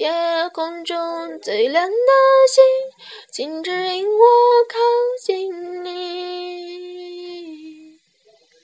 夜空中最亮的星，请指引我靠。